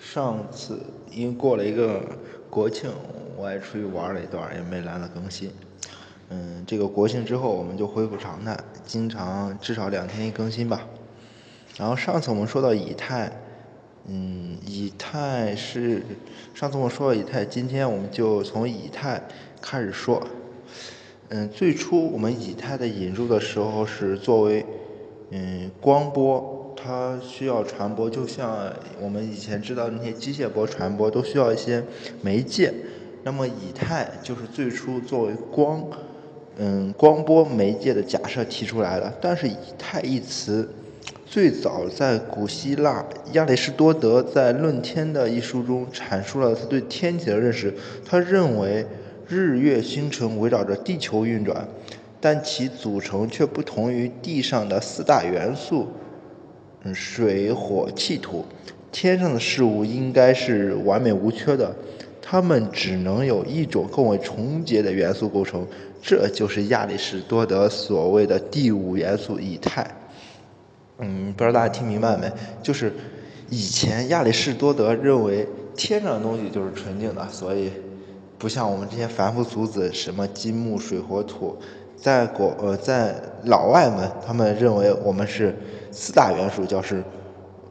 上次因为过了一个国庆，我也出去玩了一段，也没懒得更新。嗯，这个国庆之后我们就恢复常态，经常至少两天一更新吧。然后上次我们说到以太，嗯，以太是上次我们说到以太，今天我们就从以太开始说。嗯，最初我们以太的引入的时候是作为嗯光波。它需要传播，就像我们以前知道那些机械波传播都需要一些媒介。那么以太就是最初作为光，嗯，光波媒介的假设提出来的。但是以太一词最早在古希腊亚里士多德在《论天》的一书中阐述了他对天体的认识。他认为日月星辰围绕着地球运转，但其组成却不同于地上的四大元素。水火气土，天上的事物应该是完美无缺的，它们只能有一种更为重叠的元素构成，这就是亚里士多德所谓的第五元素以太。嗯，不知道大家听明白没？就是以前亚里士多德认为天上的东西就是纯净的，所以不像我们这些凡夫俗子，什么金木水火土。在国呃，在老外们，他们认为我们是四大元素，就是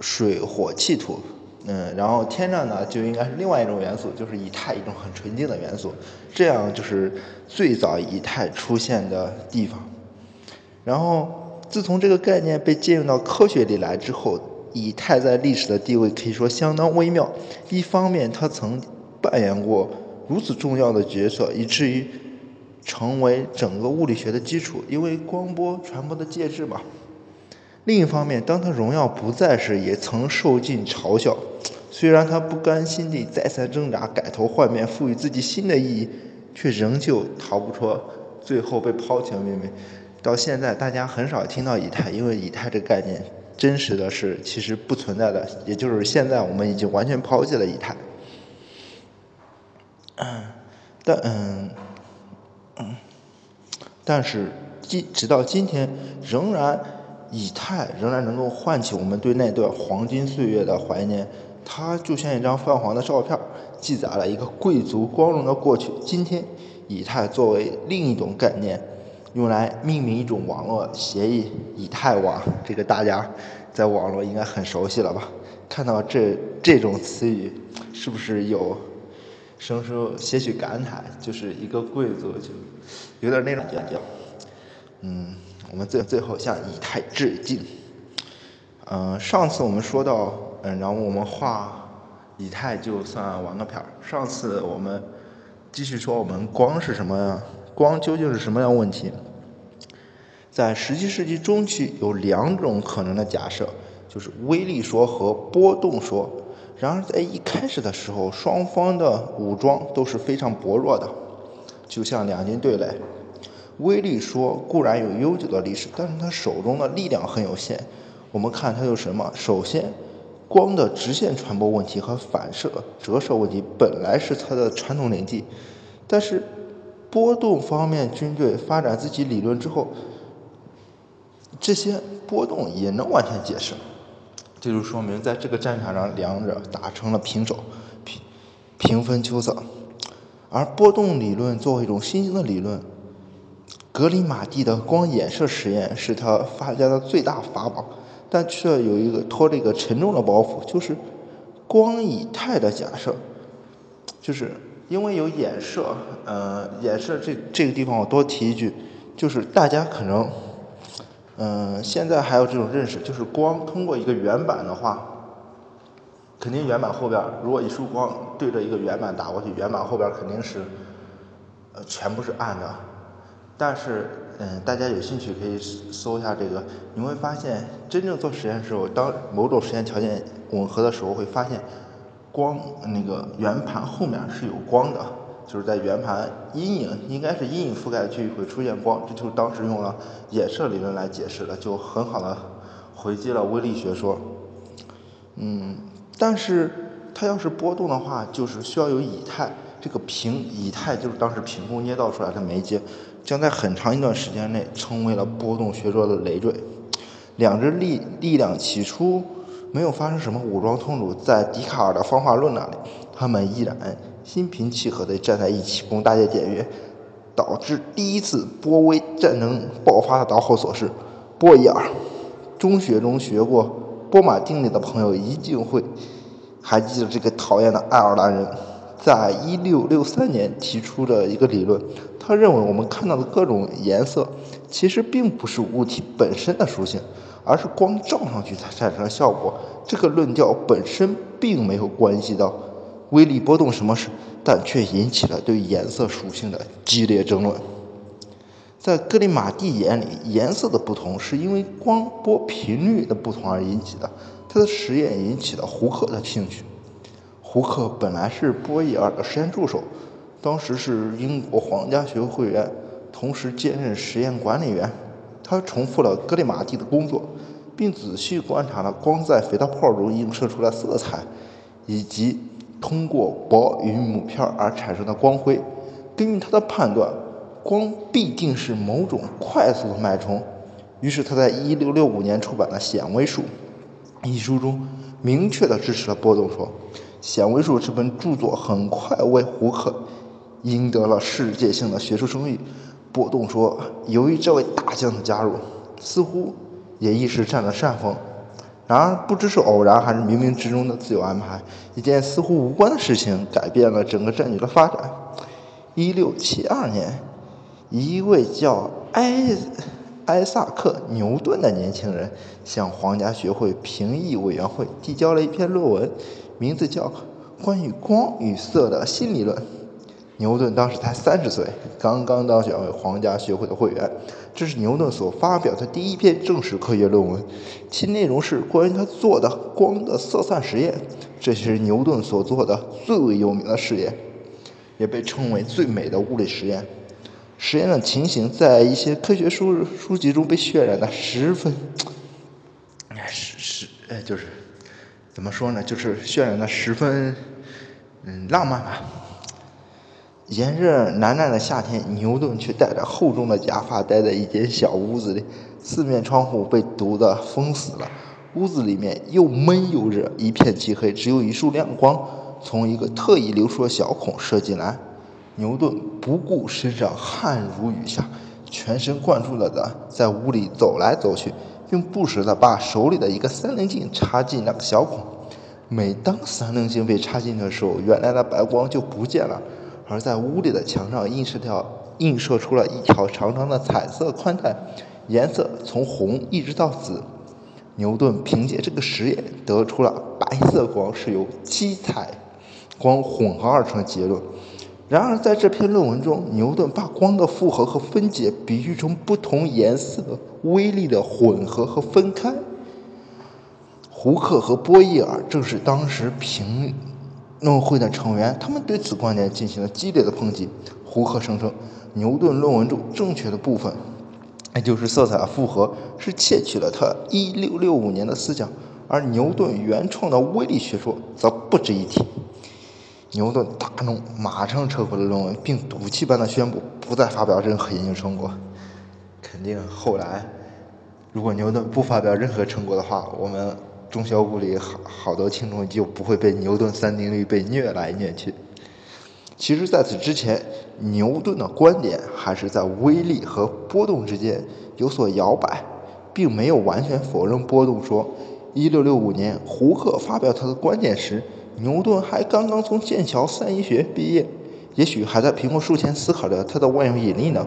水火气土，嗯，然后天上呢就应该是另外一种元素，就是以太，一种很纯净的元素，这样就是最早以太出现的地方。然后自从这个概念被借用到科学里来之后，以太在历史的地位可以说相当微妙。一方面，它曾扮演过如此重要的角色，以至于。成为整个物理学的基础，因为光波传播的介质嘛。另一方面，当他荣耀不在时，也曾受尽嘲笑。虽然他不甘心地再三挣扎，改头换面，赋予自己新的意义，却仍旧逃不出最后被抛弃的命运。到现在，大家很少听到以太，因为以太这个概念，真实的是其实不存在的。也就是现在，我们已经完全抛弃了以太。但。嗯，但是今直到今天，仍然以太仍然能够唤起我们对那段黄金岁月的怀念。它就像一张泛黄的照片，记载了一个贵族光荣的过去。今天，以太作为另一种概念，用来命名一种网络协议——以太网。这个大家在网络应该很熟悉了吧？看到这这种词语，是不是有？生出些许感慨，就是一个贵族就有点那种感觉。嗯，我们最最后向以太致敬。嗯，上次我们说到，嗯，然后我们画以太就算完个片儿。上次我们继续说我们光是什么呀？光究竟是什么样问题？在十七世纪中期有两种可能的假设，就是微粒说和波动说。然而，在一开始的时候，双方的武装都是非常薄弱的，就像两军对垒。威力说固然有悠久的历史，但是他手中的力量很有限。我们看他有什么？首先，光的直线传播问题和反射、折射问题本来是他的传统领地，但是波动方面军队发展自己理论之后，这些波动也能完全解释。这就说明，在这个战场上，两者打成了平手，平平分秋色。而波动理论作为一种新兴的理论，格里马蒂的光衍射实验是他发家的最大法宝，但却有一个拖着一个沉重的包袱，就是光以太的假设。就是因为有衍射，呃，衍射这这个地方我多提一句，就是大家可能。嗯，现在还有这种认识，就是光通过一个圆板的话，肯定圆板后边如果一束光对着一个圆板打过去，圆板后边肯定是呃全部是暗的。但是，嗯，大家有兴趣可以搜一下这个，你会发现，真正做实验的时候，当某种实验条件吻合的时候，会发现光那个圆盘后面是有光的。就是在圆盘阴影，应该是阴影覆盖区域会出现光，这就是当时用了衍射理论来解释的，就很好的回击了微粒学说。嗯，但是它要是波动的话，就是需要有以太这个平以太就是当时凭空捏造出来的媒介，将在很长一段时间内成为了波动学说的累赘。两只力力量起初没有发生什么武装冲突，在笛卡尔的方法论那里，他们依然心平气和地站在一起供大家检阅，导致第一次波威战争爆发的导火索是。波伊尔。中学中学过波马定理的朋友一定会还记得这个讨厌的爱尔兰人，在一六六三年提出了一个理论，他认为我们看到的各种颜色其实并不是。物体本身的属性。而是。光照上去才产生了效果，这个论调本身并没有关系到微粒波动什么事，但却引起了对颜色属性的激烈争论。在格里马蒂眼里，颜色的不同是因为光波频率的不同而引起的。他的实验引起了胡克的兴趣。胡克本来是波义尔的实验助手，当时是英国皇家学会会员，同时兼任实验管理员。他重复了格里马蒂的工作，并仔细观察了光在肥皂泡中映射出来色彩，以及通过薄云母片而产生的光辉。根据他的判断，光必定是某种快速的脉冲。于是他在1665年出版的《显微术》一书中，明确地支持了波动说。《显微术》这本著作很快为胡克赢得了世界性的学术声誉。波动说：“由于这位大将的加入，似乎也一时占了上风。然而，不知是偶然还是冥冥之中的自由安排，一件似乎无关的事情改变了整个战局的发展。一六七二年，一位叫埃埃萨克·牛顿的年轻人向皇家学会评议委员会递交了一篇论文，名字叫《关于光与色的新理论》。”牛顿当时才三十岁，刚刚当选为皇家学会的会员。这是牛顿所发表的第一篇正式科学论文，其内容是关于他做的光的色散实验。这是牛顿所做的最为有名的实验，也被称为最美的物理实验。实验的情形在一些科学书书籍中被渲染的十分，哎，是是，哎，就是怎么说呢？就是渲染的十分，嗯，浪漫吧。炎热难耐的夏天，牛顿却戴着厚重的假发，待在一间小屋子里。四面窗户被毒得封死了，屋子里面又闷又热，一片漆黑，只有一束亮光从一个特意留出的小孔射进来。牛顿不顾身上汗如雨下，全神贯注地在屋里走来走去，并不时地把手里的一个三棱镜插进那个小孔。每当三棱镜被插进的时候，原来的白光就不见了。而在屋里的墙上映射条映射出了一条长长的彩色宽带，颜色从红一直到紫。牛顿凭借这个实验得出了白色光是由七彩光混合而成的结论。然而，在这篇论文中，牛顿把光的复合和分解比喻成不同颜色微粒的混合和分开。胡克和波义尔正是当时评。论会的成员，他们对此观点进行了激烈的抨击。胡克声称，牛顿论文中正确的部分，也就是色彩复合，是窃取了他1665年的思想，而牛顿原创的微粒学说则不值一提。牛顿大怒，马上撤回了论文，并赌气般的宣布不再发表任何研究成果。肯定后来，如果牛顿不发表任何成果的话，我们。中小物理好好多听众就不会被牛顿三定律被虐来虐去。其实，在此之前，牛顿的观点还是在微粒和波动之间有所摇摆，并没有完全否认波动说。一六六五年，胡克发表他的观点时，牛顿还刚刚从剑桥三一学毕业，也许还在苹果树前思考着他的万有引力呢。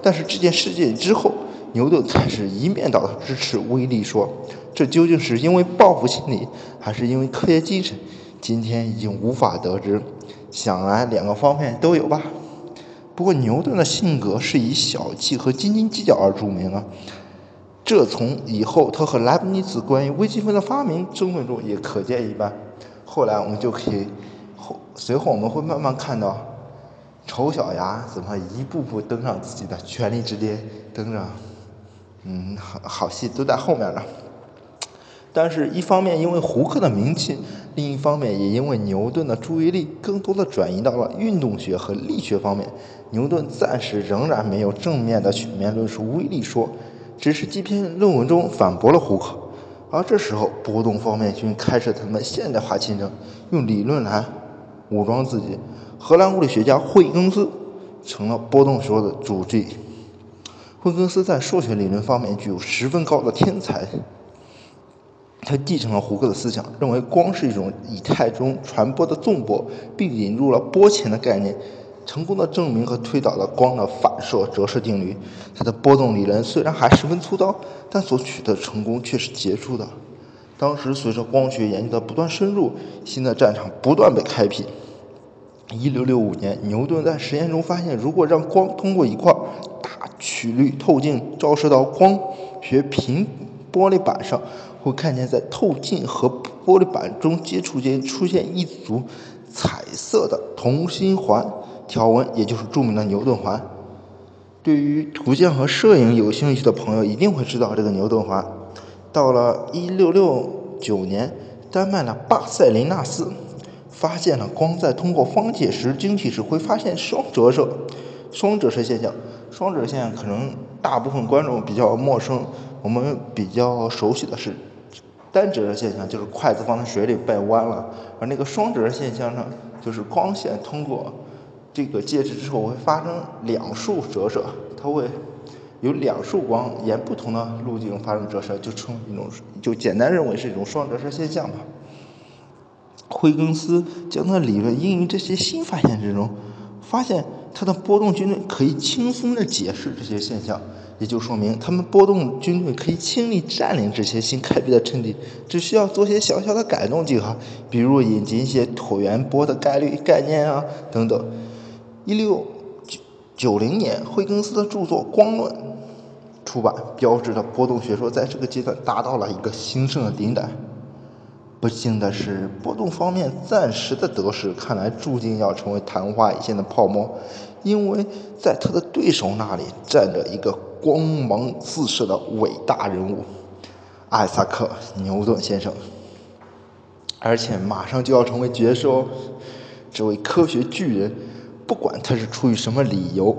但是这件事件之后，牛顿开始一面倒的支持微利说。这究竟是因为报复心理，还是因为科学精神？今天已经无法得知。想来两个方面都有吧。不过牛顿的性格是以小气和斤斤计较而著名啊。这从以后他和莱布尼茨关于微积分的发明争论中也可见一斑。后来我们就可以后随后我们会慢慢看到，丑小鸭怎么一步步登上自己的权力之巅，登上，嗯，好好戏都在后面呢。但是，一方面因为胡克的名气，另一方面也因为牛顿的注意力更多的转移到了运动学和力学方面，牛顿暂时仍然没有正面的全面论述微粒说，只是这篇论文中反驳了胡克，而这时候，波动方面军开始他们现代化进程，用理论来武装自己。荷兰物理学家惠更斯成了波动说的主句。惠更斯在数学理论方面具有十分高的天才，他继承了胡克的思想，认为光是一种以太中传播的纵波，并引入了波前的概念。成功的证明和推导了光的反射折射定律。它的波动理论虽然还十分粗糙，但所取得成功却是杰出的。当时随着光学研究的不断深入，新的战场不断被开辟。一六六五年，牛顿在实验中发现，如果让光通过一块大曲率透镜照射到光学屏玻璃板上，会看见在透镜和玻璃板中接触间出现一组彩色的同心环。条纹，也就是著名的牛顿环。对于图像和摄影有兴趣的朋友，一定会知道这个牛顿环。到了1669年，丹麦的巴塞林纳斯发现了光在通过方解石晶体时会发现双折射。双折射现象，双折射现象可能大部分观众比较陌生，我们比较熟悉的是单折射现象，就是筷子放在水里掰弯了；而那个双折射现象呢，就是光线通过。这个介质之后会发生两束折射，它会有两束光沿不同的路径发生折射，就称一种就简单认为是一种双折射现象吧。惠更斯将他的理论应用这些新发现之中，发现他的波动军队可以轻松地解释这些现象，也就说明他们波动军队可以轻易占领这些新开辟的阵地，只需要做些小小的改动即可，比如引进一些椭圆波的概率概念啊等等。一六九九零年，惠更斯的著作《光论》出版，标志着波动学说在这个阶段达到了一个兴盛的顶点。不幸的是，波动方面暂时的得势，看来注定要成为昙花一现的泡沫，因为在他的对手那里站着一个光芒四射的伟大人物——艾萨克·牛顿先生，而且马上就要成为绝哦，这位科学巨人。不管他是出于什么理由，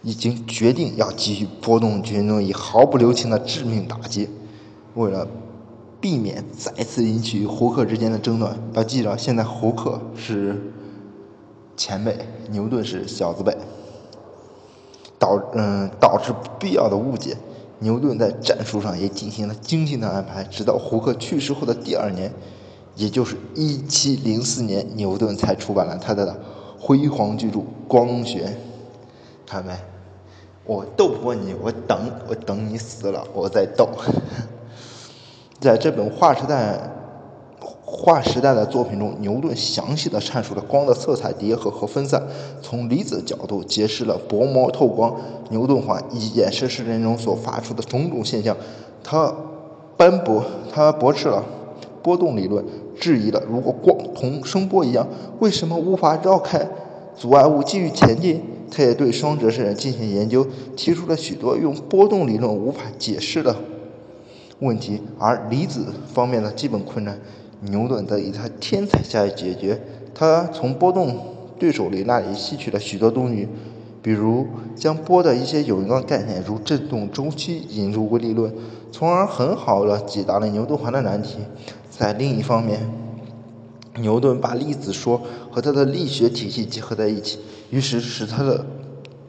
已经决定要给予波动军队以毫不留情的致命打击。为了避免再次引起胡克之间的争论，要记着，现在胡克是前辈，牛顿是小子辈，导嗯导致不必要的误解。牛顿在战术上也进行了精心的安排，直到胡克去世后的第二年，也就是一七零四年，牛顿才出版了他的。辉煌巨著《光学》，看没？我斗不过你，我等，我等你死了，我再斗。在这本划时代、划时代的作品中，牛顿详细的阐述了光的色彩叠合和分散，从粒子角度揭示了薄膜透光、牛顿环以及衍射事件中所发出的种种现象。他斑驳，他驳斥了波动理论。质疑了，如果光同声波一样，为什么无法绕开阻碍物继续前进？他也对双折射进行研究，提出了许多用波动理论无法解释的问题。而离子方面的基本困难，牛顿则以他天才加以解决。他从波动对手里那里吸取了许多东西，比如将波的一些有用的概念，如振动周期引入微粒论，从而很好的解答了牛顿环的难题。在另一方面，牛顿把粒子说和他的力学体系结合在一起，于是使他的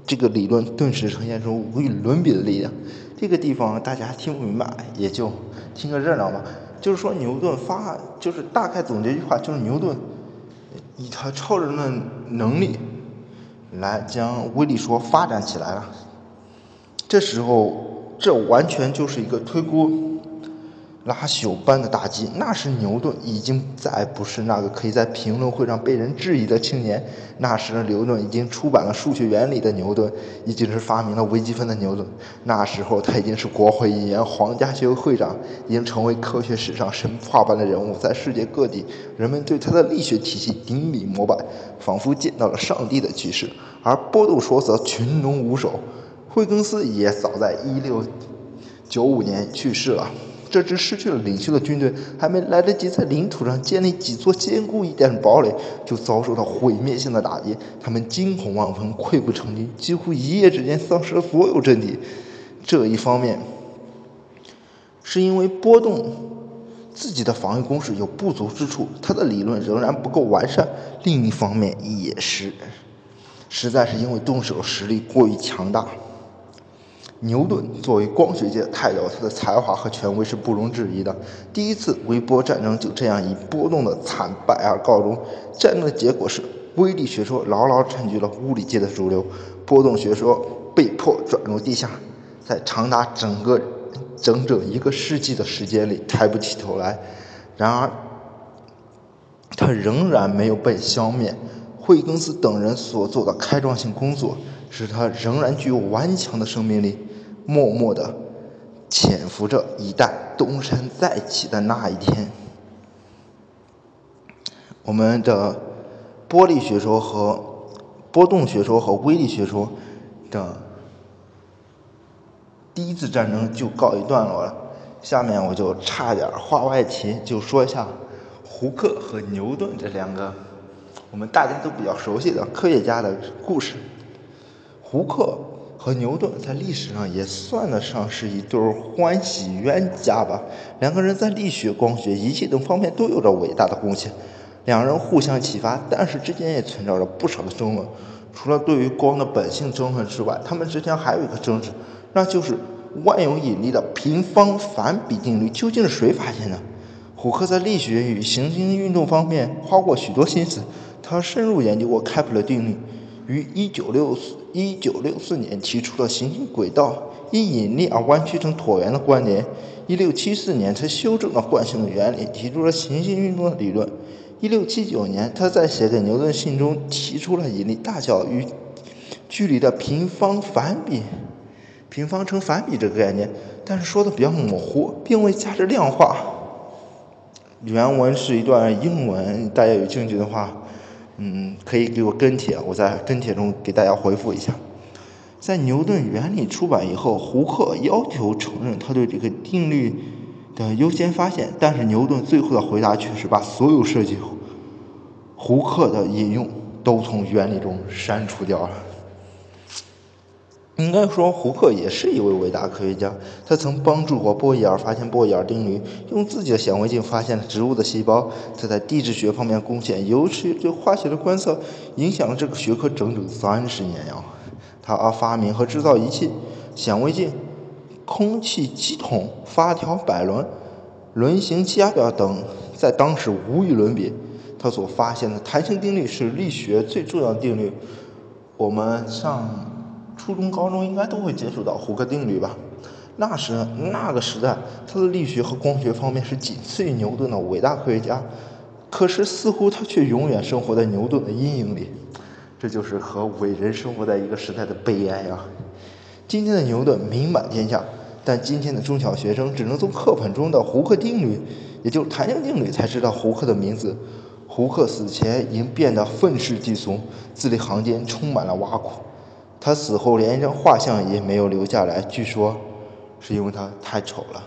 这个理论顿时呈现出无与伦比的力量。这个地方大家听不明白，也就听个热闹吧。就是说，牛顿发，就是大概总结一句话，就是牛顿以他超人的能力来将微粒说发展起来了。这时候，这完全就是一个推估。拉朽般的打击，那时牛顿已经再不是那个可以在评论会上被人质疑的青年。那时的牛顿已经出版了《数学原理》的牛顿，已经是发明了微积分的牛顿。那时候他已经是国会议员、皇家学会会长，已经成为科学史上神话般的人物。在世界各地，人们对他的力学体系顶礼膜拜，仿佛见到了上帝的启示。而波动说则群龙无首。惠更斯也早在1695年去世了。这支失去了领袖的军队，还没来得及在领土上建立几座坚固一点的堡垒，就遭受到毁灭性的打击。他们惊恐万分，溃不成军，几乎一夜之间丧失了所有阵地。这一方面，是因为波动自己的防御工事有不足之处，他的理论仍然不够完善。另一方面也是，实在是因为动手实力过于强大。牛顿作为光学界的泰斗，他的才华和权威是不容置疑的。第一次微波战争就这样以波动的惨败而告终。战争的结果是，微粒学说牢牢占据了物理界的主流，波动学说被迫转入地下，在长达整个整整一个世纪的时间里抬不起头来。然而，它仍然没有被消灭。惠更斯等人所做的开创性工作，使它仍然具有顽强的生命力。默默的潜伏着，一旦东山再起的那一天。我们的波粒学说和波动学说和微粒学说的第一次战争就告一段落了。下面我就差点话外题，就说一下胡克和牛顿这两个我们大家都比较熟悉的科学家的故事。胡克。和牛顿在历史上也算得上是一对欢喜冤家吧。两个人在力学、光学、仪器等方面都有着伟大的贡献，两人互相启发，但是之间也存在着不少的争论。除了对于光的本性争论之外，他们之间还有一个争执，那就是万有引力的平方反比定律究竟是谁发现的？胡克在力学与行星运动方面花过许多心思，他深入研究过开普勒定律。于一九六四一九六四年提出了行星轨道因引力而弯曲成椭圆的观点。一六七四年，他修正了惯性的原理，提出了行星运动的理论。一六七九年，他在写给牛顿信中提出了引力大小与距离的平方反比、平方成反比这个概念，但是说的比较模糊，并未加之量化。原文是一段英文，大家有兴趣的话。嗯，可以给我跟帖，我在跟帖中给大家回复一下。在牛顿原理出版以后，胡克要求承认他对这个定律的优先发现，但是牛顿最后的回答却是把所有涉及胡克的引用都从原理中删除掉了。应该说，胡克也是一位伟大科学家。他曾帮助过波义尔发现波义尔定律，用自己的显微镜发现了植物的细胞。他在地质学方面贡献，尤其对化学的观测，影响了这个学科整整三十年呀。他发明和制造仪器、显微镜、空气机筒、发条摆轮、轮形气压表等，在当时无与伦比。他所发现的弹性定律是力学最重要的定律。我们上。初中、高中应该都会接触到胡克定律吧？那时那个时代，他的力学和光学方面是仅次于牛顿的伟大科学家。可是似乎他却永远生活在牛顿的阴影里，这就是和伟人生活在一个时代的悲哀啊！今天的牛顿名满天下，但今天的中小学生只能从课本中的胡克定律，也就是弹性定律，才知道胡克的名字。胡克死前已经变得愤世嫉俗，字里行间充满了挖苦。他死后连一张画像也没有留下来，据说是因为他太丑了。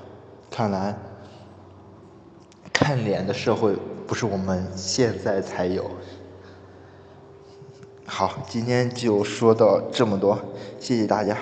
看来看脸的社会不是我们现在才有。好，今天就说到这么多，谢谢大家。